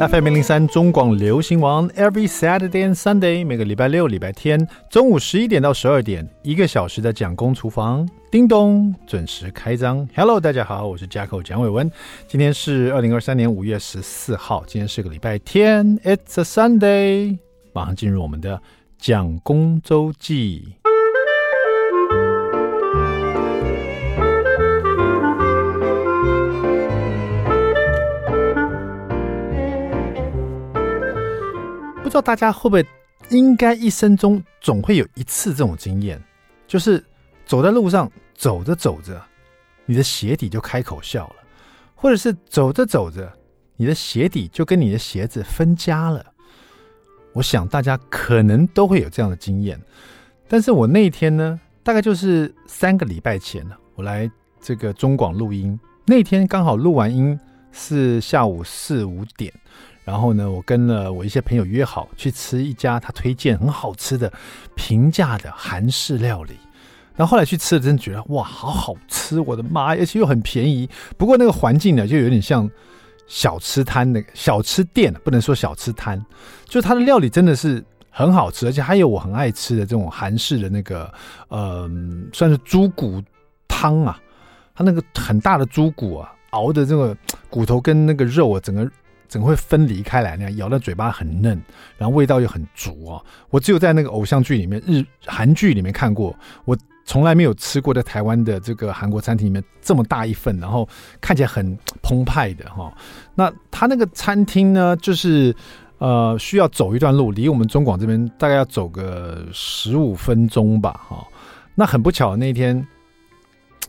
FM 零零三中广流行王，Every Saturday and Sunday，每个礼拜六、礼拜天中午十一点到十二点，一个小时的蒋公厨房，叮咚，准时开张。Hello，大家好，我是 Jacko 蒋伟文。今天是二零二三年五月十四号，今天是个礼拜天，It's a Sunday。马上进入我们的蒋公周记。不知道大家会不会，应该一生中总会有一次这种经验，就是走在路上，走着走着，你的鞋底就开口笑了，或者是走着走着，你的鞋底就跟你的鞋子分家了。我想大家可能都会有这样的经验，但是我那一天呢，大概就是三个礼拜前，我来这个中广录音，那天刚好录完音是下午四五点。然后呢，我跟了我一些朋友约好去吃一家他推荐很好吃的平价的韩式料理。然后后来去吃了，真觉得哇，好好吃！我的妈，而且又很便宜。不过那个环境呢，就有点像小吃摊的小吃店，不能说小吃摊，就它的料理真的是很好吃，而且还有我很爱吃的这种韩式的那个，嗯、算是猪骨汤啊。它那个很大的猪骨啊，熬的这个骨头跟那个肉啊，整个。整个会分离开来，那样咬到嘴巴很嫩，然后味道又很足啊！我只有在那个偶像剧里面、日韩剧里面看过，我从来没有吃过在台湾的这个韩国餐厅里面这么大一份，然后看起来很澎湃的哈。那他那个餐厅呢，就是呃需要走一段路，离我们中广这边大概要走个十五分钟吧哈。那很不巧，那天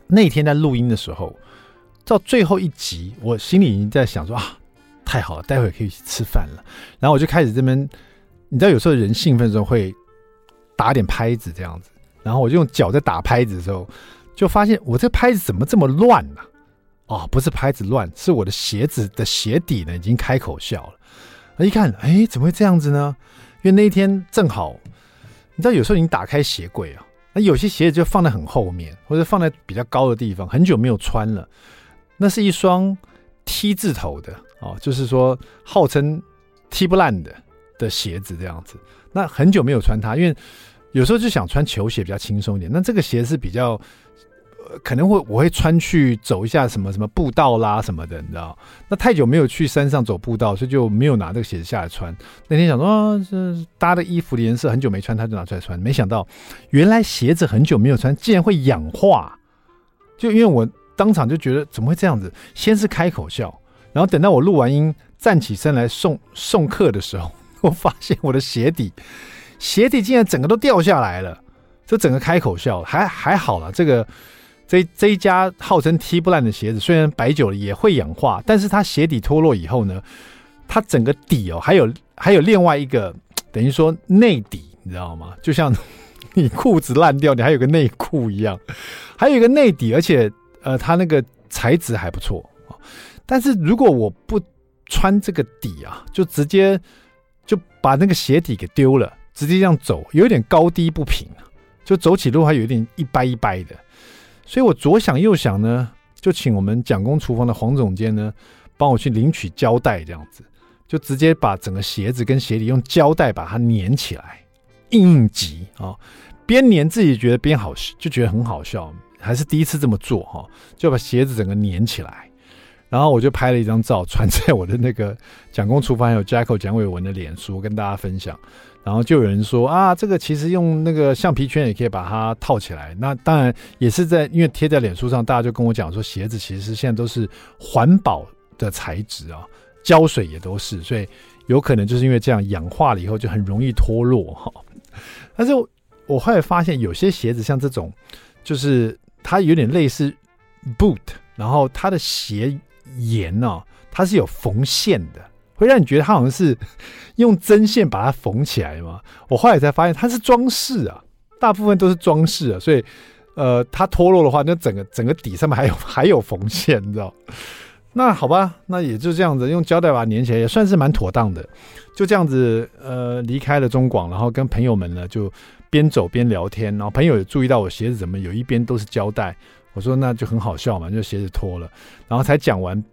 那天在录音的时候，到最后一集，我心里已经在想说啊。太好了，待会可以去吃饭了。然后我就开始这边，你知道有时候人兴奋的时候会打点拍子这样子。然后我就用脚在打拍子的时候，就发现我这拍子怎么这么乱呢？哦，不是拍子乱，是我的鞋子的鞋底呢已经开口笑了。那一看，哎，怎么会这样子呢？因为那一天正好，你知道有时候你打开鞋柜啊，那有些鞋子就放在很后面，或者放在比较高的地方，很久没有穿了。那是一双 T 字头的。哦，就是说号称踢不烂的的鞋子这样子，那很久没有穿它，因为有时候就想穿球鞋比较轻松一点。那这个鞋是比较，可能会我会穿去走一下什么什么步道啦什么的，你知道？那太久没有去山上走步道，所以就没有拿这个鞋子下来穿。那天想说，这搭的衣服的颜色很久没穿，他就拿出来穿。没想到原来鞋子很久没有穿，竟然会氧化。就因为我当场就觉得怎么会这样子？先是开口笑。然后等到我录完音，站起身来送送客的时候，我发现我的鞋底，鞋底竟然整个都掉下来了，就整个开口笑，还还好了。这个这这一家号称踢不烂的鞋子，虽然摆久了也会氧化，但是它鞋底脱落以后呢，它整个底哦，还有还有另外一个等于说内底，你知道吗？就像 你裤子烂掉，你还有个内裤一样，还有一个内底，而且呃，它那个材质还不错。但是如果我不穿这个底啊，就直接就把那个鞋底给丢了，直接这样走，有点高低不平，就走起路还有点一掰一掰的。所以我左想右想呢，就请我们蒋公厨房的黄总监呢，帮我去领取胶带，这样子就直接把整个鞋子跟鞋底用胶带把它粘起来，硬硬挤啊，边粘自己觉得边好，就觉得很好笑，还是第一次这么做哈，就把鞋子整个粘起来。然后我就拍了一张照，传在我的那个蒋公厨房还有 Jacko 蒋伟文的脸书，跟大家分享。然后就有人说啊，这个其实用那个橡皮圈也可以把它套起来。那当然也是在因为贴在脸书上，大家就跟我讲说，鞋子其实现在都是环保的材质啊，胶水也都是，所以有可能就是因为这样氧化了以后就很容易脱落哈。但是我后来发现，有些鞋子像这种，就是它有点类似 boot，然后它的鞋。盐哦，它是有缝线的，会让你觉得它好像是 用针线把它缝起来嘛。我后来才发现它是装饰啊，大部分都是装饰啊，所以呃，它脱落的话，那整个整个底上面还有 还有缝线，你知道？那好吧，那也就这样子，用胶带把它粘起来，也算是蛮妥当的。就这样子，呃，离开了中广，然后跟朋友们呢就边走边聊天，然后朋友也注意到我鞋子怎么有一边都是胶带。我说那就很好笑嘛，就鞋子脱了，然后才讲完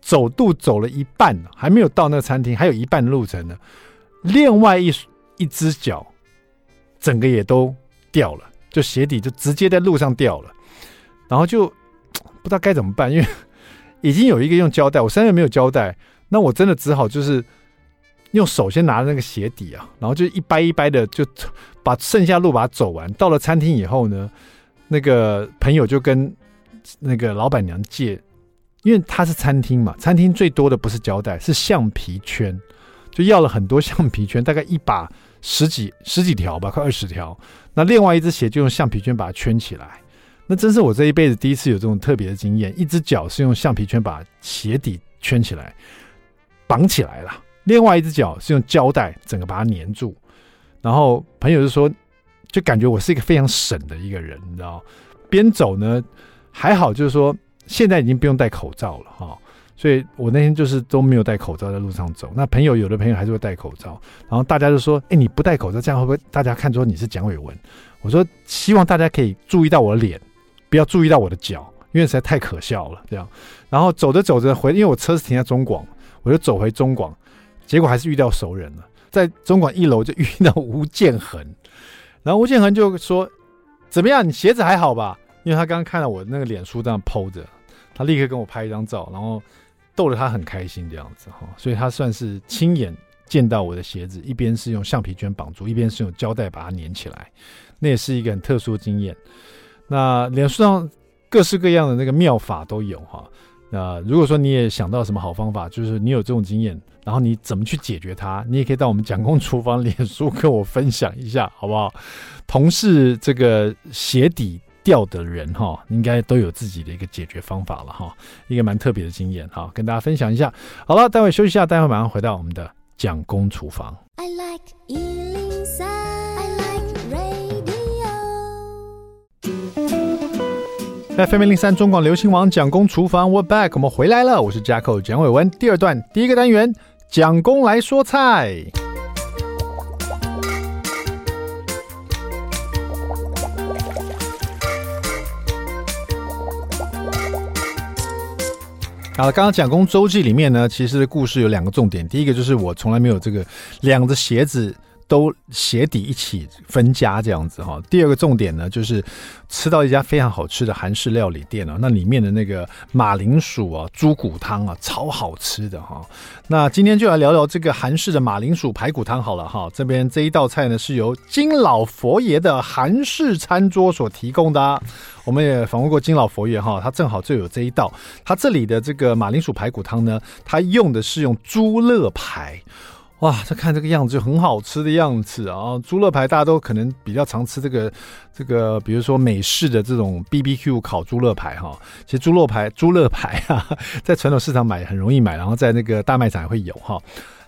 走路走了一半，还没有到那个餐厅，还有一半路程呢。另外一一只脚，整个也都掉了，就鞋底就直接在路上掉了，然后就不知道该怎么办，因为已经有一个用胶带，我身上没有胶带，那我真的只好就是用手先拿着那个鞋底啊，然后就一掰一掰的就把剩下路把它走完。到了餐厅以后呢，那个朋友就跟那个老板娘借，因为他是餐厅嘛，餐厅最多的不是胶带，是橡皮圈。就要了很多橡皮圈，大概一把十几十几条吧，快二十条。那另外一只鞋就用橡皮圈把它圈起来。那真是我这一辈子第一次有这种特别的经验。一只脚是用橡皮圈把鞋底圈起来，绑起来了；另外一只脚是用胶带整个把它粘住。然后朋友就说，就感觉我是一个非常省的一个人，你知道？边走呢还好，就是说现在已经不用戴口罩了哈。所以我那天就是都没有戴口罩在路上走。那朋友有的朋友还是会戴口罩，然后大家就说：“哎，你不戴口罩，这样会不会大家看出你是蒋伟文？”我说：“希望大家可以注意到我的脸，不要注意到我的脚，因为实在太可笑了。”这样，然后走着走着回，因为我车是停在中广，我就走回中广，结果还是遇到熟人了，在中广一楼就遇到吴建恒，然后吴建恒就说：“怎么样？你鞋子还好吧？”因为他刚刚看到我那个脸书这样 PO 着，他立刻跟我拍一张照，然后。逗得他很开心这样子哈，所以他算是亲眼见到我的鞋子，一边是用橡皮圈绑住，一边是用胶带把它粘起来，那也是一个很特殊的经验。那脸书上各式各样的那个妙法都有哈。那如果说你也想到什么好方法，就是你有这种经验，然后你怎么去解决它，你也可以到我们蒋公厨房脸书跟我分享一下，好不好？同是这个鞋底。掉的人哈，应该都有自己的一个解决方法了哈，一个蛮特别的经验哈，跟大家分享一下。好了，待会休息一下，待会马上回到我们的蒋公厨房。I like 103, 在 FM 103中广流行网蒋公厨房，We're back，我们回来了，我是 Jacko 蒋伟文。第二段第一个单元，蒋公来说菜。好，刚刚蒋公周记里面呢，其实故事有两个重点。第一个就是我从来没有这个两只鞋子都鞋底一起分家这样子哈。第二个重点呢，就是吃到一家非常好吃的韩式料理店啊，那里面的那个马铃薯啊、猪骨汤啊，超好吃的哈。那今天就来聊聊这个韩式的马铃薯排骨汤好了哈。这边这一道菜呢，是由金老佛爷的韩式餐桌所提供的。我们也访问过金老佛爷哈，他正好就有这一道。他这里的这个马铃薯排骨汤呢，他用的是用猪肋排，哇，这看这个样子就很好吃的样子啊！猪肋排大家都可能比较常吃这个这个，比如说美式的这种 BBQ 烤猪肋排哈。其实猪肋排猪肋排啊，在传统市场买很容易买，然后在那个大卖场也会有哈。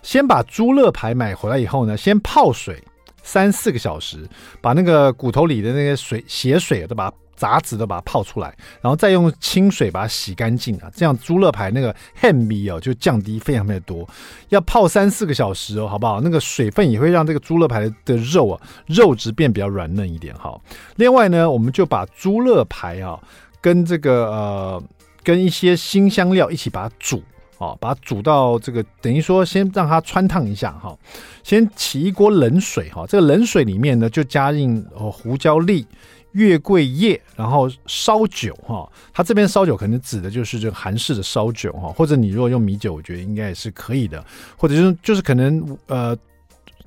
先把猪肋排买回来以后呢，先泡水三四个小时，把那个骨头里的那些水血水都把它。杂质都把它泡出来，然后再用清水把它洗干净啊，这样猪肋排那个咸味哦就降低非常非常多。要泡三四个小时哦，好不好？那个水分也会让这个猪肋排的肉啊肉质变比较软嫩一点哈。另外呢，我们就把猪肋排啊跟这个呃跟一些新香料一起把它煮啊，把它煮到这个等于说先让它汆烫一下哈，先起一锅冷水哈，这个冷水里面呢就加进哦胡椒粒。月桂叶，然后烧酒哈，它这边烧酒可能指的就是这个韩式的烧酒哈，或者你如果用米酒，我觉得应该也是可以的，或者就是就是可能呃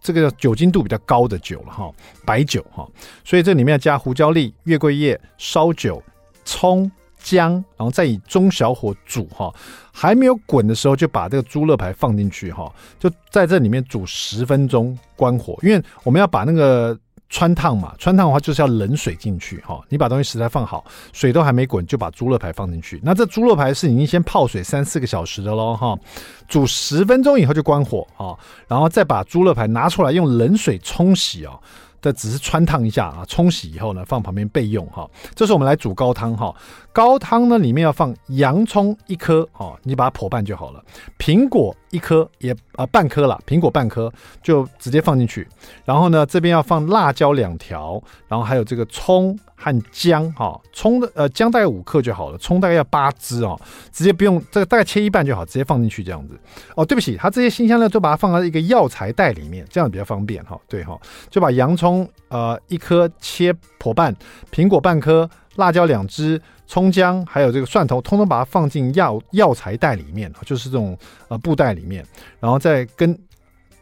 这个酒精度比较高的酒了哈，白酒哈，所以这里面要加胡椒粒、月桂叶、烧酒、葱、姜，然后再以中小火煮哈，还没有滚的时候就把这个猪肋排放进去哈，就在这里面煮十分钟，关火，因为我们要把那个。穿烫嘛，穿烫的话就是要冷水进去哈。你把东西食材放好，水都还没滚，就把猪肋排放进去。那这猪肋排是已经先泡水三四个小时的喽哈，煮十分钟以后就关火啊，然后再把猪肋排拿出来用冷水冲洗哦。这只是穿烫一下啊，冲洗以后呢放旁边备用哈。这时候我们来煮高汤哈，高汤呢里面要放洋葱一颗哦，你把它剖半就好了。苹果一颗也啊、半颗了，苹果半颗就直接放进去。然后呢，这边要放辣椒两条，然后还有这个葱和姜哈，葱的呃姜大概五克就好了，葱大概要八支哦，直接不用这个大概切一半就好，直接放进去这样子。哦，对不起，它这些辛香料都把它放在一个药材袋里面，这样比较方便哈。对哈，就把洋葱呃一颗切剖半，苹果半颗，辣椒两支。葱姜还有这个蒜头，通通把它放进药药材袋里面，就是这种呃布袋里面，然后再跟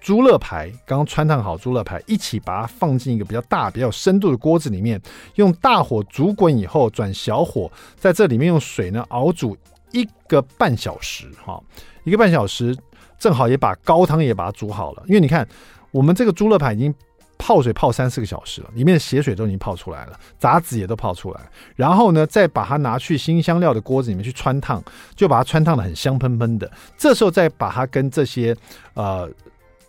猪肋排刚刚汆烫好猪肋排一起把它放进一个比较大、比较有深度的锅子里面，用大火煮滚以后转小火，在这里面用水呢熬煮一个半小时，哈，一个半小时正好也把高汤也把它煮好了，因为你看我们这个猪肋排已经。泡水泡三四个小时了，里面的血水都已经泡出来了，杂质也都泡出来。然后呢，再把它拿去新香料的锅子里面去穿烫，就把它穿烫的很香喷喷的。这时候再把它跟这些呃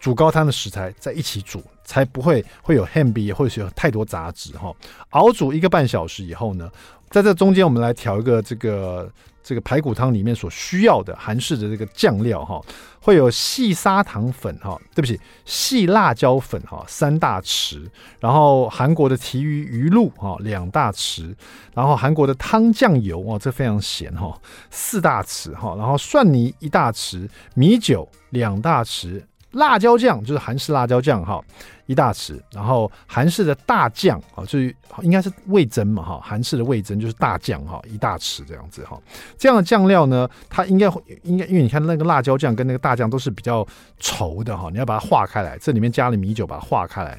煮高汤的食材在一起煮，才不会会有汗鼻，或者是有太多杂质哈。熬煮一个半小时以后呢，在这中间我们来调一个这个。这个排骨汤里面所需要的韩式的这个酱料哈，会有细砂糖粉哈，对不起，细辣椒粉哈三大匙，然后韩国的提鱼鱼露哈两大匙，然后韩国的汤酱油哦，这非常咸哈四大匙哈，然后蒜泥一大匙，米酒两大匙。辣椒酱就是韩式辣椒酱哈，一大匙，然后韩式的大酱啊，就是应该是味噌嘛哈，韩式的味噌就是大酱哈，一大匙这样子哈。这样的酱料呢，它应该应该，因为你看那个辣椒酱跟那个大酱都是比较稠的哈，你要把它化开来，这里面加了米酒把它化开来，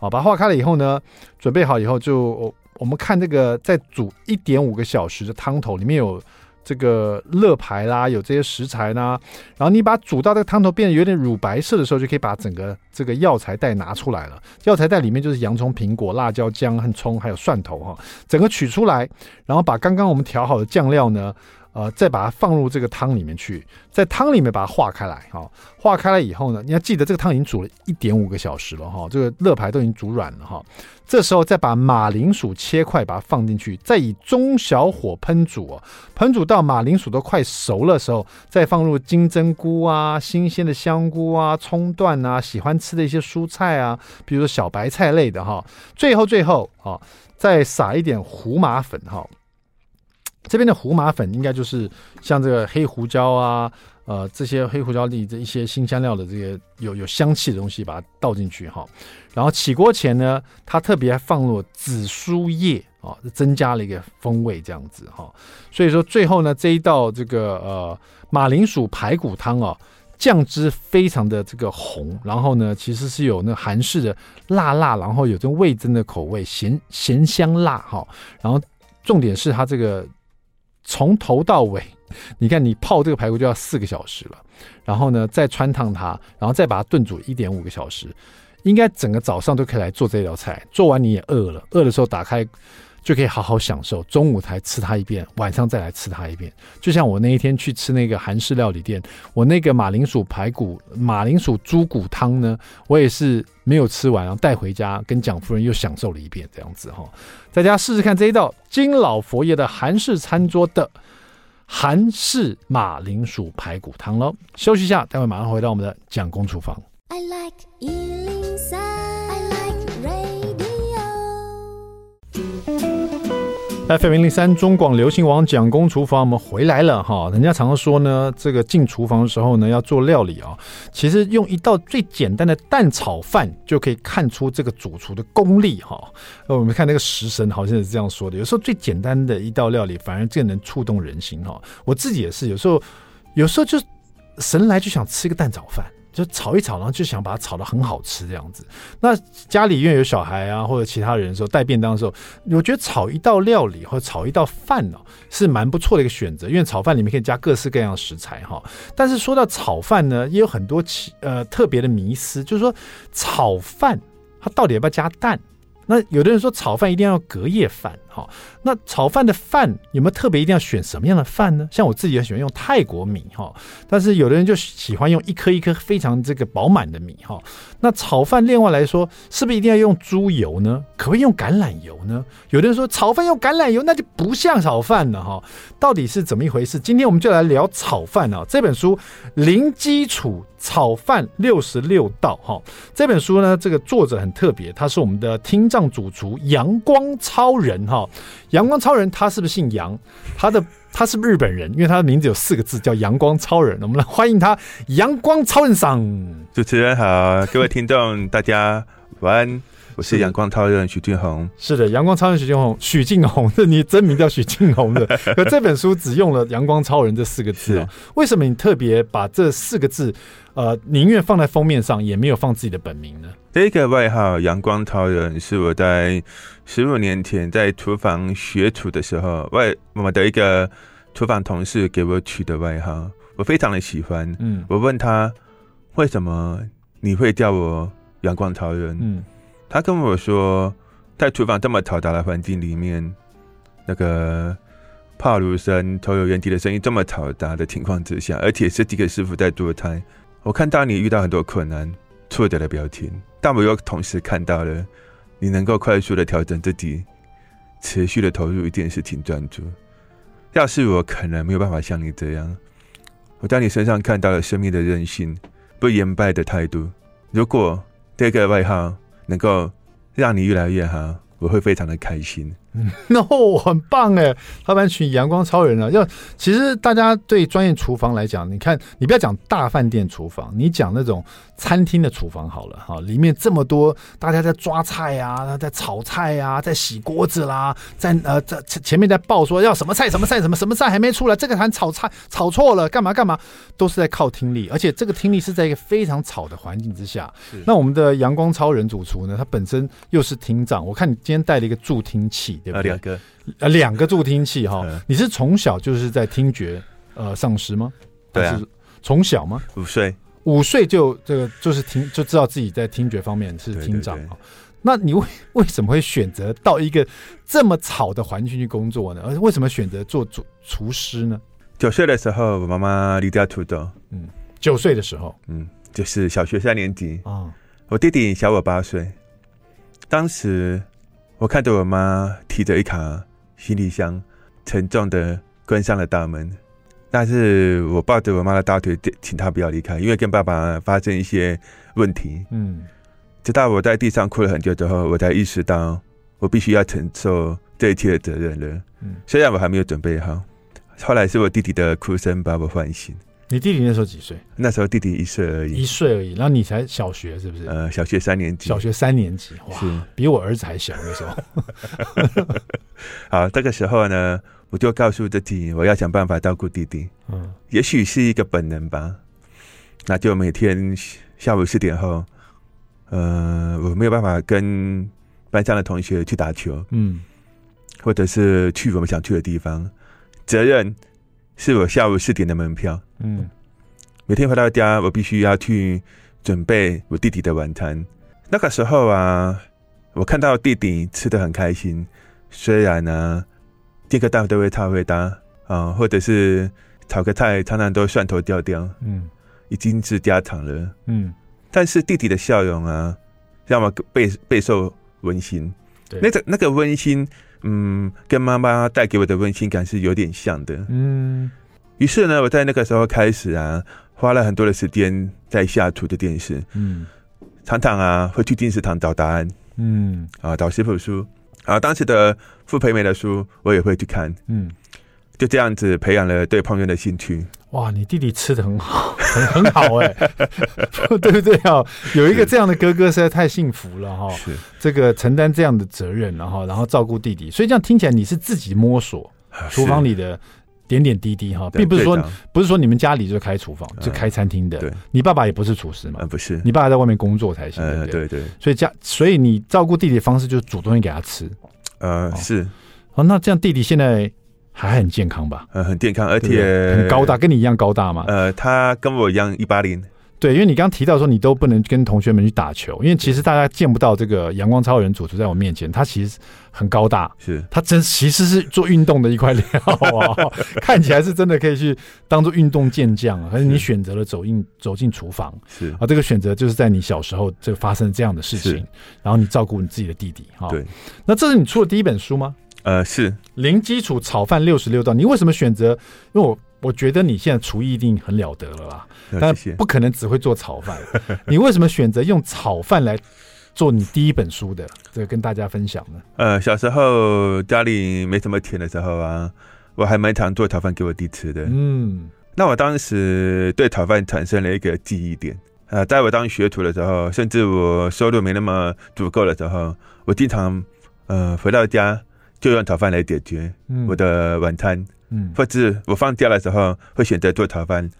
啊，把它化开了以后呢，准备好以后就我们看这个在煮一点五个小时的汤头里面有。这个乐牌啦，有这些食材呢，然后你把煮到这个汤头变得有点乳白色的时候，就可以把整个这个药材袋拿出来了。药材袋里面就是洋葱、苹果、辣椒、姜和葱，还有蒜头哈，整个取出来，然后把刚刚我们调好的酱料呢，呃，再把它放入这个汤里面去，在汤里面把它化开来哈，化开来以后呢，你要记得这个汤已经煮了一点五个小时了哈，这个肋排都已经煮软了哈。这时候再把马铃薯切块，把它放进去，再以中小火烹煮哦，烹煮到马铃薯都快熟了时候，再放入金针菇啊、新鲜的香菇啊、葱段啊、喜欢吃的一些蔬菜啊，比如说小白菜类的哈。最后最后啊，再撒一点胡麻粉哈。这边的胡麻粉应该就是像这个黑胡椒啊。呃，这些黑胡椒粒这一些辛香料的这些有有香气的东西，把它倒进去哈。然后起锅前呢，它特别还放入紫苏叶啊，增加了一个风味这样子哈。所以说最后呢，这一道这个呃马铃薯排骨汤啊，酱汁非常的这个红，然后呢，其实是有那韩式的辣辣，然后有这种味增的口味，咸咸香辣哈。然后重点是它这个从头到尾。你看，你泡这个排骨就要四个小时了，然后呢，再穿烫它，然后再把它炖煮一点五个小时，应该整个早上都可以来做这道菜。做完你也饿了，饿的时候打开就可以好好享受。中午才吃它一遍，晚上再来吃它一遍。就像我那一天去吃那个韩式料理店，我那个马铃薯排骨、马铃薯猪骨汤呢，我也是没有吃完，然后带回家跟蒋夫人又享受了一遍，这样子哈。在家试试看这一道金老佛爷的韩式餐桌的。韩式马铃薯排骨汤喽，休息一下，待会马上回到我们的蒋公厨房。FM 零零三中广流行网蒋公厨房，我们回来了哈。人家常常说呢，这个进厨房的时候呢，要做料理啊，其实用一道最简单的蛋炒饭就可以看出这个主厨的功力哈。那我们看那个食神好像是这样说的，有时候最简单的一道料理，反而更能触动人心哈。我自己也是，有时候有时候就神来就想吃一个蛋炒饭。就炒一炒，然后就想把它炒的很好吃这样子。那家里因为有小孩啊，或者其他人的时候带便当的时候，我觉得炒一道料理或者炒一道饭呢，是蛮不错的一个选择。因为炒饭里面可以加各式各样的食材哈。但是说到炒饭呢，也有很多奇呃特别的迷思，就是说炒饭它到底要不要加蛋？那有的人说炒饭一定要隔夜饭好，那炒饭的饭有没有特别一定要选什么样的饭呢？像我自己也喜欢用泰国米哈，但是有的人就喜欢用一颗一颗非常这个饱满的米哈。那炒饭另外来说，是不是一定要用猪油呢？可不可以用橄榄油呢？有的人说炒饭用橄榄油那就不像炒饭了哈，到底是怎么一回事？今天我们就来聊炒饭啊，这本书零基础炒饭六十六道哈。这本书呢，这个作者很特别，他是我们的听障主厨阳光超人哈。阳光超人他是不是姓杨？他的他是不是日本人？因为他的名字有四个字叫阳光超人。我们来欢迎他，阳光超人桑。主持人好，各位听众大家晚安。我是阳光超人许俊宏，是的，阳光超人许俊宏，许俊宏，这你真名叫许俊宏的，可 这本书只用了“阳光超人”这四个字啊？为什么你特别把这四个字，呃，宁愿放在封面上，也没有放自己的本名呢？这个外号“阳光超人”是我在十五年前在厨房学厨的时候，外我们的一个厨房同事给我取的外号，我非常的喜欢。嗯，我问他为什么你会叫我“阳光超人”？嗯。他跟我说，在厨房这么嘈杂的环境里面，那个泡炉声、抽油烟机的声音这么嘈杂的情况之下，而且是几个师傅在做菜，我看到你遇到很多困难、挫折的表情，但我又同时看到了你能够快速的调整自己，持续的投入一件事情专注。要是我，可能没有办法像你这样。我在你身上看到了生命的韧性、不言败的态度。如果这个外号，能够让你越来越好，我会非常的开心。那、no, 很棒哎，他们取阳光超人啊。要其实大家对专业厨房来讲，你看，你不要讲大饭店厨房，你讲那种餐厅的厨房好了哈。里面这么多，大家在抓菜啊，在炒菜啊，在洗锅子啦，在呃在前面在报说要什么菜什么菜什么什么菜还没出来，这个还炒菜炒错了，干嘛干嘛，都是在靠听力，而且这个听力是在一个非常吵的环境之下。那我们的阳光超人主厨呢，他本身又是厅长，我看你今天带了一个助听器。对不对？两个，呃，两个助听器哈。你是从小就是在听觉呃丧失吗？对啊，从小吗？五岁，五岁就这个就是听就知道自己在听觉方面是听障啊。那你为为什么会选择到一个这么吵的环境去工作呢？而为什么选择做厨厨师呢？九岁的时候，我妈妈离家出走。嗯，九岁的时候，嗯，就是小学三年级啊。我弟弟小我八岁，当时。我看着我妈提着一卡行李箱，沉重的关上了大门。但是我抱着我妈的大腿，请她不要离开，因为跟爸爸发生一些问题。嗯，直到我在地上哭了很久之后，我才意识到我必须要承受这一切的责任了。嗯，虽然我还没有准备好。后来是我弟弟的哭声把我唤醒。你弟弟那时候几岁？那时候弟弟一岁而已，一岁而已。然后你才小学是不是？呃，小学三年级。小学三年级，哇，是比我儿子还小那时候。好，这个时候呢，我就告诉自己，我要想办法照顾弟弟。嗯，也许是一个本能吧。那就每天下午四点后，呃，我没有办法跟班上的同学去打球，嗯，或者是去我们想去的地方，责任。是我下午四点的门票。嗯，每天回到家，我必须要去准备我弟弟的晚餐。那个时候啊，我看到弟弟吃的很开心，虽然呢，煎个蛋都会超会搭啊，或者是炒个菜常常都蒜头掉掉，嗯，已经是家常了。嗯，但是弟弟的笑容啊，让我备备受温馨。对，那个那个温馨。嗯，跟妈妈带给我的温馨感是有点像的。嗯，于是呢，我在那个时候开始啊，花了很多的时间在下厨的电视。嗯，常常啊会去电视堂找答案。嗯，啊找食谱书啊，当时的傅培梅的书我也会去看。嗯，就这样子培养了对烹饪的兴趣。哇，你弟弟吃的很好，很很好哎，对不对啊？有一个这样的哥哥实在太幸福了哈。是这个承担这样的责任，然后然后照顾弟弟，所以这样听起来你是自己摸索厨房里的点点滴滴哈，并不是说不是说你们家里就开厨房就开餐厅的。对，你爸爸也不是厨师嘛？不是，你爸爸在外面工作才行。对对。所以家，所以你照顾弟弟的方式就是煮东西给他吃。呃，是。哦，那这样弟弟现在。还很健康吧？呃，很健康，而且很高大，跟你一样高大嘛？呃，他跟我一样一八零，对，因为你刚刚提到说你都不能跟同学们去打球，因为其实大家见不到这个阳光超人主厨在我面前，他其实很高大，是他真其实是做运动的一块料啊，看起来是真的可以去当做运动健将，可是你选择了走进走进厨房，是啊，这个选择就是在你小时候就发生这样的事情，然后你照顾你自己的弟弟哈，对，那这是你出的第一本书吗？呃，是零基础炒饭六十六道，你为什么选择？因为我。我觉得你现在厨艺一定很了得了啦，但不可能只会做炒饭。你为什么选择用炒饭来做你第一本书的？这个跟大家分享呢？呃，小时候家里没什么钱的时候啊，我还蛮常做炒饭给我弟吃的。嗯，那我当时对炒饭产生了一个记忆点。呃，在我当学徒的时候，甚至我收入没那么足够的时候，我经常呃回到家就用炒饭来解决我的晚餐。嗯，或者我放假的时候会选择做炒饭。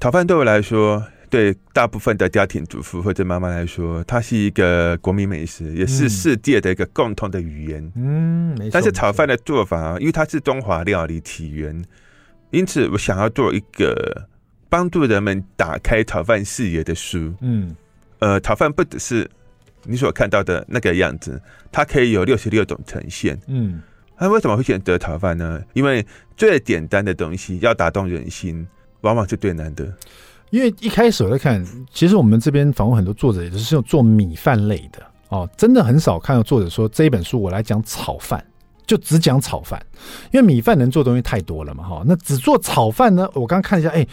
炒饭对我来说，对大部分的家庭主妇或者妈妈来说，它是一个国民美食，也是世界的一个共同的语言。嗯，没错。但是炒饭的做法，因为它是中华料理起源，因此我想要做一个帮助人们打开炒饭视野的书。嗯，呃，炒饭不只是你所看到的那个样子，它可以有六十六种呈现。嗯。那为什么会选择炒饭呢？因为最简单的东西要打动人心，往往是最难的。因为一开始我在看，其实我们这边访问很多作者，也是用做米饭类的哦，真的很少看到作者说这一本书我来讲炒饭，就只讲炒饭，因为米饭能做的东西太多了嘛，哈。那只做炒饭呢？我刚刚看一下，哎。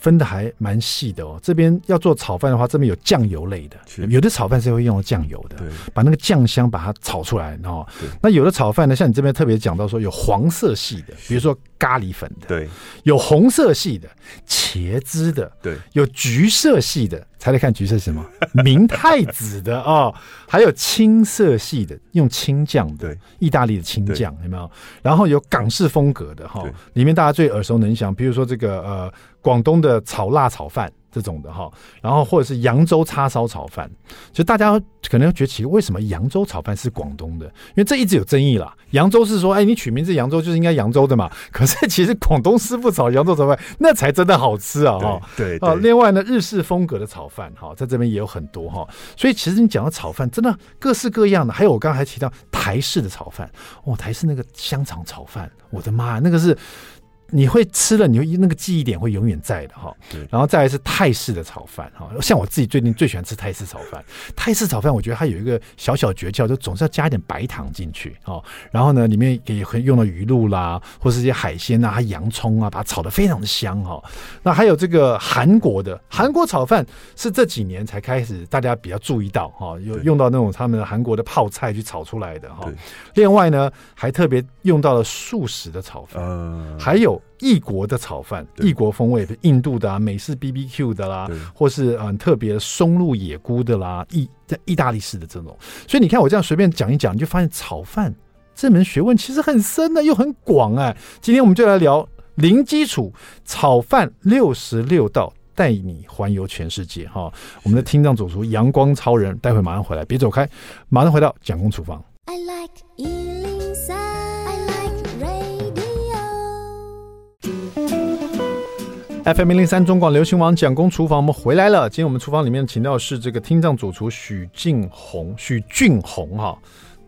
分的还蛮细的哦。这边要做炒饭的话，这边有酱油类的，有的炒饭是会用到酱油的，把那个酱香把它炒出来哦。那有的炒饭呢，像你这边特别讲到说有黄色系的，比如说咖喱粉的，对，有红色系的，茄汁的，对，有橘色系的，猜猜看橘色是什么？明太子的哦，还有青色系的，用青酱的，意大利的青酱有没有？然后有港式风格的哈，里面大家最耳熟能详，比如说这个呃。广东的炒辣炒饭这种的哈，然后或者是扬州叉烧炒饭，就大家可能觉得奇怪，为什么扬州炒饭是广东的？因为这一直有争议啦。扬州是说，哎，你取名字扬州就是应该扬州的嘛。可是其实广东师傅炒扬州炒饭，那才真的好吃啊！哈，对啊。另外呢，日式风格的炒饭哈，在这边也有很多哈。所以其实你讲到炒饭，真的各式各样的。还有我刚才还提到台式的炒饭，哦，台式那个香肠炒饭，我的妈，那个是。你会吃了，你会那个记忆点会永远在的哈。对，然后再来是泰式的炒饭哈，像我自己最近最喜欢吃泰式炒饭。泰式炒饭我觉得它有一个小小诀窍，就总是要加一点白糖进去哦。然后呢，里面也可以用到鱼露啦，或是一些海鲜啊、洋葱啊，把它炒得非常的香哈。那还有这个韩国的韩国炒饭是这几年才开始大家比较注意到哈，有用到那种他们的韩国的泡菜去炒出来的哈。另外呢，还特别用到了素食的炒饭，还有。异国的炒饭，异国风味，印度的啊，美式 BBQ 的啦，或是很特别松露野菇的啦，意在意大利式的这种。所以你看我这样随便讲一讲，你就发现炒饭这门学问其实很深的，又很广哎。今天我们就来聊零基础炒饭六十六道，带你环游全世界哈。我们的听障主厨阳光超人，待会马上回来，别走开，马上回到蒋公厨房。I like FM 零零三中广流行网蒋工厨房，我们回来了。今天我们厨房里面请到的是这个听障主厨许俊红，许俊宏哈。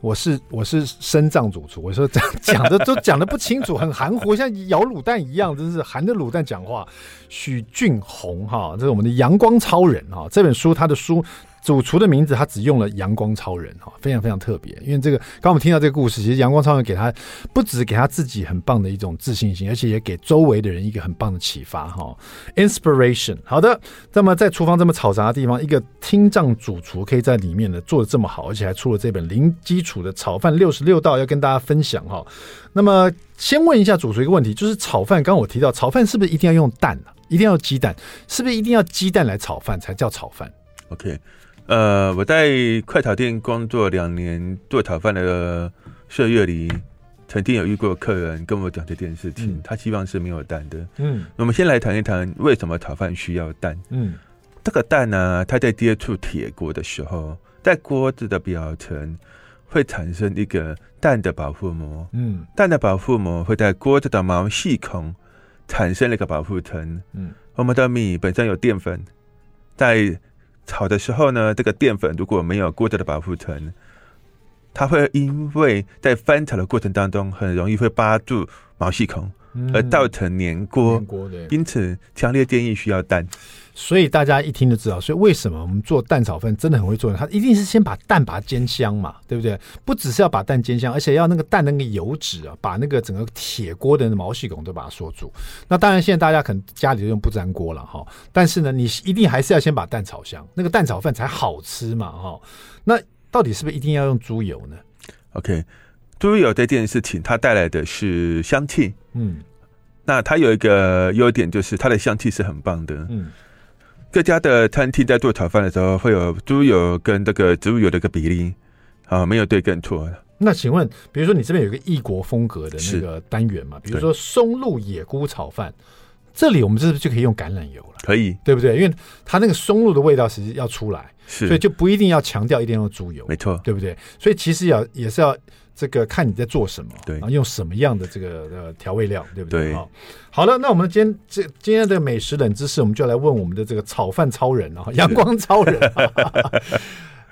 我是我是深藏主厨，我说这样讲的都讲的不清楚，很含糊，像咬卤蛋一样，真是含着卤蛋讲话。许俊宏哈，这是我们的阳光超人哈。这本书他的书。主厨的名字，他只用了“阳光超人”哈，非常非常特别。因为这个，刚我们听到这个故事，其实阳光超人给他不止给他自己很棒的一种自信心，而且也给周围的人一个很棒的启发哈。Inspiration。好的，那么在厨房这么嘈杂的地方，一个听障主厨可以在里面呢做的这么好，而且还出了这本零基础的炒饭六十六道要跟大家分享哈。那么先问一下主厨一个问题，就是炒饭，刚刚我提到炒饭是不是一定要用蛋啊？一定要鸡蛋？是不是一定要鸡蛋来炒饭才叫炒饭？OK。呃，我在快炒店工作两年，做炒饭的岁月里，曾经有遇过客人跟我讲这件事情，嗯、他希望是没有蛋的。嗯，我们先来谈一谈为什么炒饭需要蛋。嗯，这个蛋呢、啊，它在接触铁锅的时候，在锅子的表层会产生一个蛋的保护膜。嗯，蛋的保护膜会在锅子的毛细孔产生了一个保护层。嗯，我们的米本身有淀粉。在炒的时候呢，这个淀粉如果没有过多的保护层，它会因为在翻炒的过程当中，很容易会扒住毛细孔。而造成粘锅，因此强烈建议需要蛋。所以大家一听就知道，所以为什么我们做蛋炒饭真的很会做呢？它一定是先把蛋把它煎香嘛，对不对？不只是要把蛋煎香，而且要那个蛋那个油脂啊，把那个整个铁锅的毛细孔都把它锁住。那当然，现在大家可能家里就用不粘锅了哈，但是呢，你一定还是要先把蛋炒香，那个蛋炒饭才好吃嘛哈。那到底是不是一定要用猪油呢？OK。猪油这件事情，它带来的是香气。嗯，那它有一个优点，就是它的香气是很棒的。嗯，各家的餐厅在做炒饭的时候，会有猪油跟这个植物油的一个比例，啊，没有对跟错。那请问，比如说你这边有一个异国风格的那个单元嘛？比如说松露野菇炒饭，这里我们是不是就可以用橄榄油了？可以，对不对？因为它那个松露的味道其实要出来，是，所以就不一定要强调一定要用猪油，没错，对不对？所以其实要也是要。这个看你在做什么，对，用什么样的这个呃调味料，对不对？好，好了，那我们今天这今天的美食冷知识，我们就来问我们的这个炒饭超人啊，阳光超人。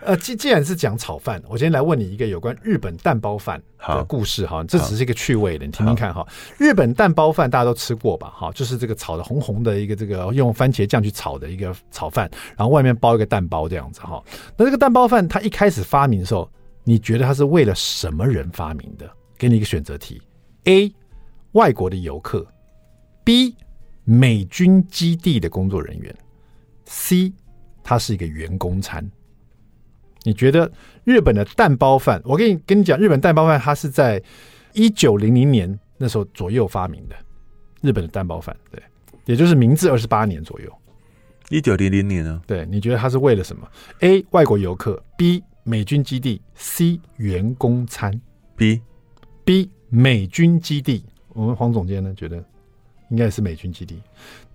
呃，既既然是讲炒饭，我今天来问你一个有关日本蛋包饭的故事哈，这只是一个趣味的，你听听看哈。日本蛋包饭大家都吃过吧？哈，就是这个炒的红红的一个这个用番茄酱去炒的一个炒饭，然后外面包一个蛋包这样子哈。那这个蛋包饭它一开始发明的时候。你觉得它是为了什么人发明的？给你一个选择题：A. 外国的游客；B. 美军基地的工作人员；C. 它是一个员工餐。你觉得日本的蛋包饭？我跟你跟你讲，日本蛋包饭它是在一九零零年那时候左右发明的。日本的蛋包饭，对，也就是明治二十八年左右。一九零零年呢？对，你觉得它是为了什么？A. 外国游客；B. 美军基地 C 员工餐。B B 美军基地，我们黄总监呢觉得应该是美军基地，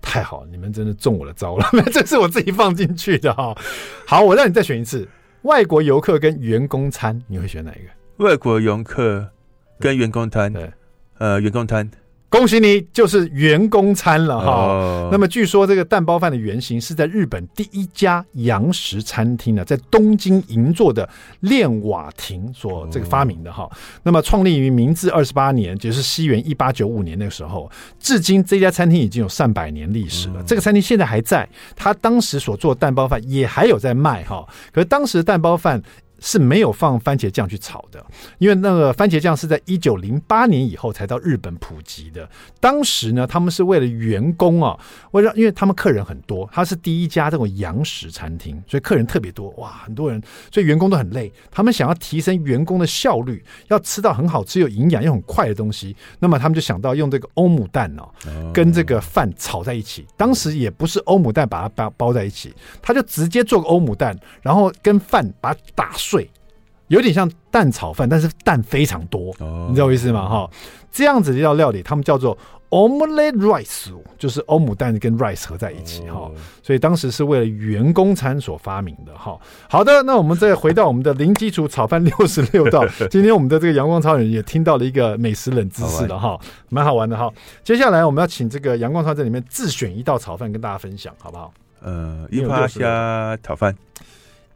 太好了，你们真的中我的招了，这是我自己放进去的哈。好，我让你再选一次，外国游客跟员工餐，你会选哪一个？外国游客跟员工餐，对，呃，员工餐。恭喜你，就是员工餐了哈。Oh. 那么据说这个蛋包饭的原型是在日本第一家洋食餐厅呢，在东京银座的炼瓦亭所这个发明的哈。Oh. 那么创立于明治二十八年，就是西元一八九五年那个时候，至今这家餐厅已经有上百年历史了。Oh. 这个餐厅现在还在，他当时所做的蛋包饭也还有在卖哈。可是当时的蛋包饭。是没有放番茄酱去炒的，因为那个番茄酱是在一九零八年以后才到日本普及的。当时呢，他们是为了员工啊，为了因为他们客人很多，他是第一家这种洋食餐厅，所以客人特别多，哇，很多人，所以员工都很累。他们想要提升员工的效率，要吃到很好吃又营养又很快的东西，那么他们就想到用这个欧姆蛋哦，跟这个饭炒在一起。当时也不是欧姆蛋把它包包在一起，他就直接做个欧姆蛋，然后跟饭把它打碎。有点像蛋炒饭，但是蛋非常多，哦、你知道我意思吗？哈，这样子的一道料理，他们叫做 omelette rice，就是欧姆蛋跟 rice 合在一起哈。哦、所以当时是为了员工餐所发明的哈。好的，那我们再回到我们的零基础炒饭 六十六道。今天我们的这个阳光超人也听到了一个美食冷知识了哈，蛮好，好玩的哈。接下来我们要请这个阳光超人里面自选一道炒饭跟大家分享，好不好？呃，樱花虾炒饭。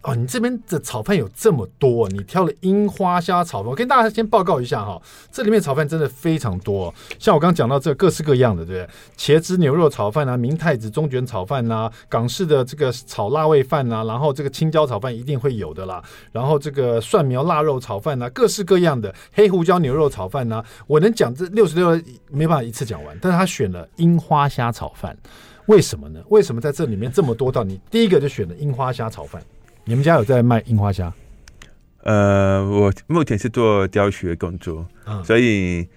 哦，你这边的炒饭有这么多，你挑了樱花虾炒饭。我跟大家先报告一下哈，这里面炒饭真的非常多，像我刚刚讲到这各式各样的，对不对？茄汁牛肉炒饭啊，明太子中卷炒饭啊，港式的这个炒腊味饭啊，然后这个青椒炒饭一定会有的啦，然后这个蒜苗腊肉炒饭啊，各式各样的黑胡椒牛肉炒饭啊，我能讲这六十六没办法一次讲完，但是他选了樱花虾炒饭，为什么呢？为什么在这里面这么多道，你第一个就选了樱花虾炒饭？你们家有在卖樱花虾？呃，我目前是做教学工作，嗯、所以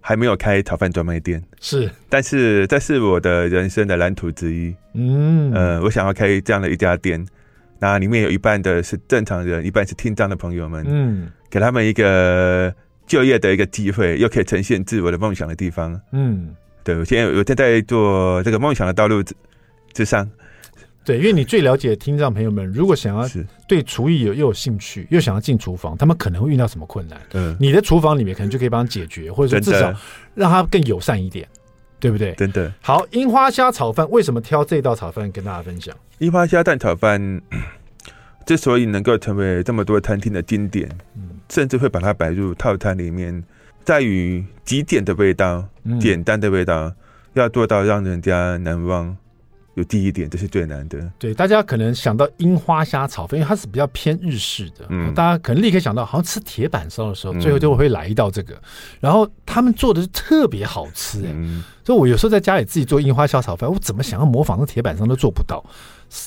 还没有开炒饭专卖店。是，但是这是我的人生的蓝图之一。嗯，呃，我想要开这样的一家店，那里面有一半的是正常人，一半是听障的朋友们。嗯，给他们一个就业的一个机会，又可以呈现自我的梦想的地方。嗯，对，我现在我正在做这个梦想的道路之之上。对，因为你最了解听障朋友们，如果想要对厨艺有又有兴趣，又想要进厨房，他们可能会遇到什么困难？嗯，你的厨房里面可能就可以帮他解决，或者说至少让他更友善一点。对不对？等等。好，樱花虾炒饭为什么挑这道炒饭跟大家分享？樱花虾蛋炒饭之所以能够成为这么多餐厅的经典，嗯，甚至会把它摆入套餐里面，在于极简的味道，嗯、简单的味道，要做到让人家难忘。有第一点，这是最难的。对，大家可能想到樱花虾炒饭，因为它是比较偏日式的，嗯，大家可能立刻想到，好像吃铁板烧的时候，最后就会来一道这个。嗯、然后他们做的是特别好吃，哎、嗯，所以我有时候在家里自己做樱花虾炒饭，我怎么想要模仿那铁板烧都做不到。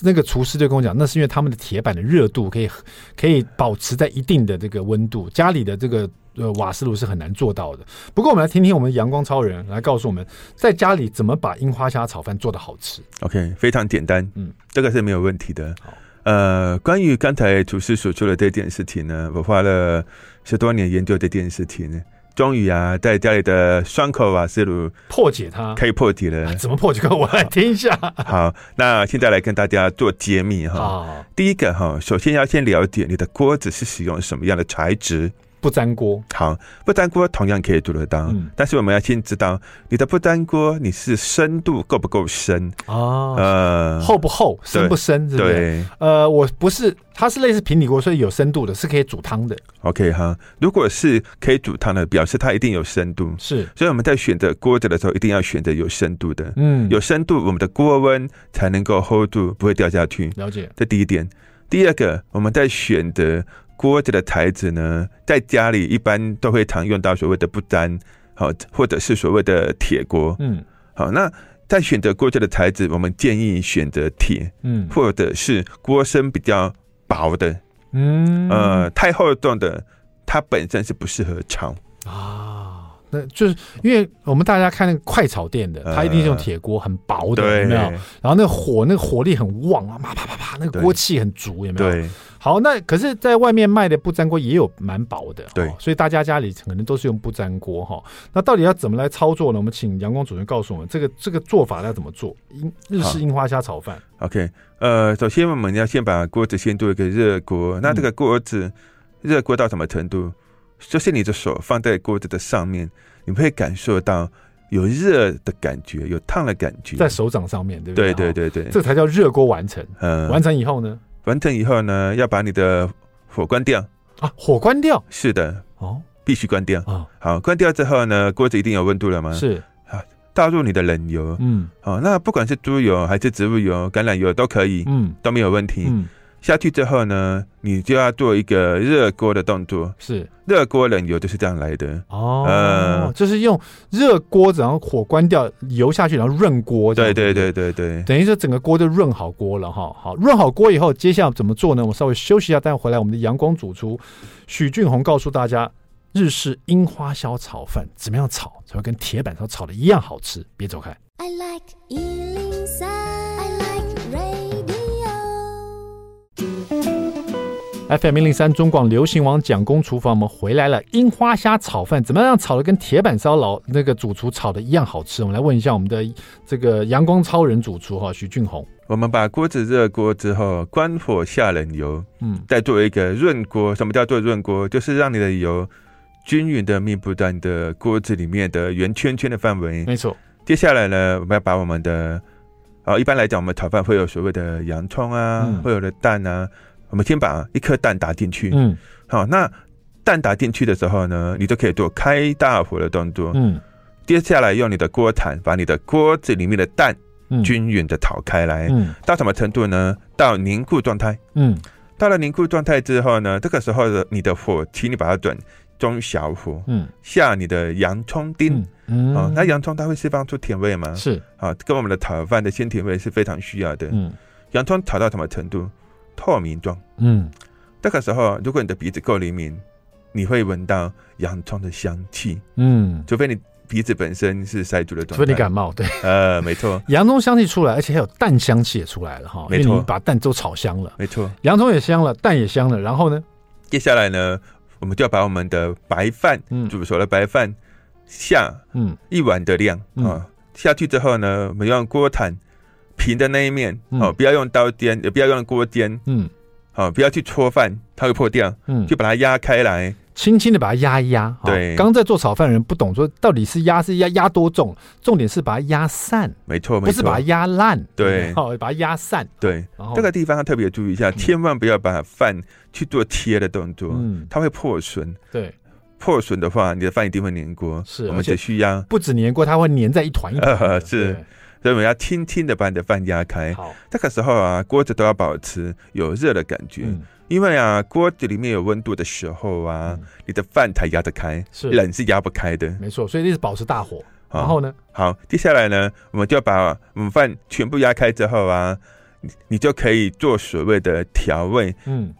那个厨师就跟我讲，那是因为他们的铁板的热度可以可以保持在一定的这个温度，家里的这个。呃，瓦斯炉是很难做到的。不过，我们来听听我们阳光超人来告诉我们，在家里怎么把樱花虾炒饭做的好吃。OK，非常简单，嗯，这个是没有问题的。好，呃，关于刚才厨师所说的这件事情呢，我花了十多年研究这件事情呢，终于啊，在家里的双口瓦斯炉破解它，可以破解了。怎么破解？我来听一下。好，那现在来跟大家做揭秘哈。好，第一个哈，首先要先了解你的锅子是使用什么样的材质。不粘锅。好，不粘锅同样可以做得到，嗯，但是我们要先知道你的不粘锅你是深度够不够深？哦，呃，厚不厚，深不深，对，对，呃，我不是，它是类似平底锅，所以有深度的，是可以煮汤的。OK 哈，如果是可以煮汤的，表示它一定有深度，是，所以我们在选择锅子的时候，一定要选择有深度的，嗯，有深度，我们的锅温才能够 hold 住，不会掉下去。了解，这第一点。第二个，我们在选择。锅子的台子呢，在家里一般都会常用到所谓的不粘，好，或者是所谓的铁锅。嗯，好，那在选择锅子的材质，我们建议选择铁，嗯，或者是锅身比较薄的，嗯，呃，太厚重的，它本身是不适合炒啊。那就是因为我们大家看那个快炒店的，它一定是用铁锅，很薄的，呃、有没有？然后那个火，那个火力很旺啊，啪啪啪啪，那个锅气很足，有没有？对。好，那可是，在外面卖的不粘锅也有蛮薄的，对，所以大家家里可能都是用不粘锅哈。那到底要怎么来操作呢？我们请阳光主任告诉我们，这个这个做法要怎么做？樱日式樱花虾炒饭。OK，呃，首先我们要先把锅子先做一个热锅，那这个锅子热锅到什么程度？就是你的手放在锅子的上面，你会感受到有热的感觉，有烫的感觉，在手掌上面，对不对？对对对对，这才叫热锅完成。嗯，完成以后呢？完成以后呢，要把你的火关掉啊！火关掉，是的，哦，必须关掉啊！好，关掉之后呢，锅子一定有温度了吗？是啊，倒入你的冷油，嗯，好，那不管是猪油还是植物油、橄榄油都可以，嗯，都没有问题，嗯。下去之后呢，你就要做一个热锅的动作。是热锅冷油就是这样来的哦。呃，就是用热锅子，然后火关掉，油下去，然后润锅。对对对对对，等于说整个锅就润好锅了哈。好，润好锅以后，接下来怎么做呢？我稍微休息一下，待会回来，我们的阳光主厨许俊宏告诉大家，日式樱花虾炒饭怎么样炒才会跟铁板烧炒的一样好吃？别走开。I like FM 零零三中广流行王蒋公厨房，我们回来了。樱花虾炒饭怎么样炒的跟铁板烧老那个主厨炒的一样好吃？我们来问一下我们的这个阳光超人主厨哈徐俊宏。我们把锅子热锅之后，关火下冷油，嗯，再做一个润锅。什么叫做润锅？就是让你的油均匀的密布在你的锅子里面的圆圈圈的范围。没错。接下来呢，我们要把我们的啊，一般来讲，我们炒饭会有所谓的洋葱啊，嗯、会有的蛋啊。我们先把一颗蛋打进去，嗯，好，那蛋打进去的时候呢，你就可以做开大火的动作，嗯，接下来用你的锅铲把你的锅子里面的蛋均匀的炒开来，嗯，到什么程度呢？到凝固状态，嗯，到了凝固状态之后呢，这个时候的你的火，请你把它转中小火，嗯，下你的洋葱丁，嗯，啊，那洋葱它会释放出甜味吗？是，啊，跟我们的炒饭的鲜甜味是非常需要的，嗯，洋葱炒到什么程度？透明状，嗯，这个时候，如果你的鼻子够灵敏，你会闻到洋葱的香气，嗯，除非你鼻子本身是塞住的状态，除非你感冒，对，呃，没错，洋葱香气出来，而且还有蛋香气也出来了哈，没错，你把蛋都炒香了，没错，洋葱也香了，蛋也香了，然后呢，接下来呢，我们就要把我们的白饭，嗯，煮熟的白饭下，嗯，一碗的量啊，下去之后呢，我们用锅铲。平的那一面哦，不要用刀尖，也不要用锅尖，嗯，好，不要去戳饭，它会破掉，嗯，就把它压开来，轻轻的把它压一压。对，刚在做炒饭的人不懂说到底是压是压压多重，重点是把它压散。没错，不是把它压烂。对，好，把它压散。对，这个地方要特别注意一下，千万不要把饭去做贴的动作，嗯，它会破损。对。破损的话，你的饭一定会粘锅。是，我们只需要不止粘锅，它会粘在一团一团。呃，是，所以我们要轻轻的把你的饭压开。好，这个时候啊，锅子都要保持有热的感觉，嗯、因为啊，锅子里面有温度的时候啊，嗯、你的饭才压得开，是。冷是压不开的。没错，所以一直保持大火。然后呢？好，接下来呢，我们就把我们饭全部压开之后啊，你你就可以做所谓的调味。嗯，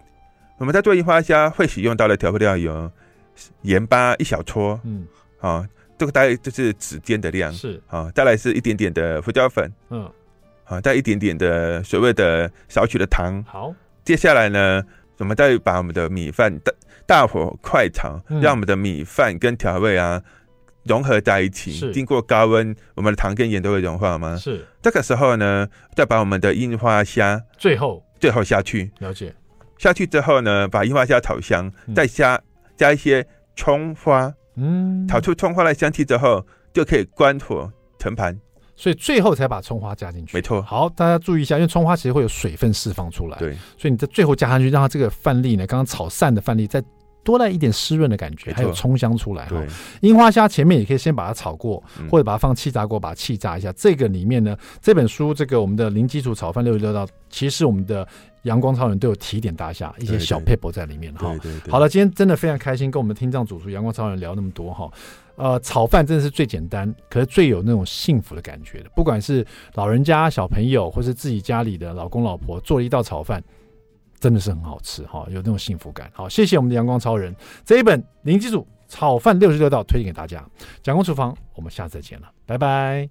我们在做樱花虾会使用到的调味料有。盐巴一小撮，嗯，好，这个大概就是指尖的量，是，好，再来是一点点的胡椒粉，嗯，好，再一点点的所谓的少许的糖，好，接下来呢，我们再把我们的米饭大大火快炒，嗯、让我们的米饭跟调味啊融合在一起，是，经过高温，我们的糖跟盐都会融化吗？是，这个时候呢，再把我们的樱花虾最后。最后下去，了解，下去之后呢，把樱花虾炒香，嗯、再加。加一些葱花，嗯，炒出葱花的香气之后，就可以关火盛盘。所以最后才把葱花加进去。没错。好，大家注意一下，因为葱花其实会有水分释放出来。对。所以你在最后加上去，让它这个饭粒呢，刚刚炒散的饭粒再多带一点湿润的感觉，还有葱香出来。哈。樱花虾前面也可以先把它炒过，或者把它放气炸锅把它气炸一下。这个里面呢，这本书这个我们的零基础炒饭六十六道，其实我们的。阳光超人都有提点大家一些小撇步在里面哈。好了，今天真的非常开心，跟我们听障主厨阳光超人聊那么多哈。呃，炒饭真的是最简单，可是最有那种幸福的感觉的。不管是老人家、小朋友，或是自己家里的老公老婆做了一道炒饭，真的是很好吃哈，有那种幸福感。好，谢谢我们的阳光超人这一本零基础炒饭六十六道推荐给大家。蒋公厨房，我们下次再见了，拜拜。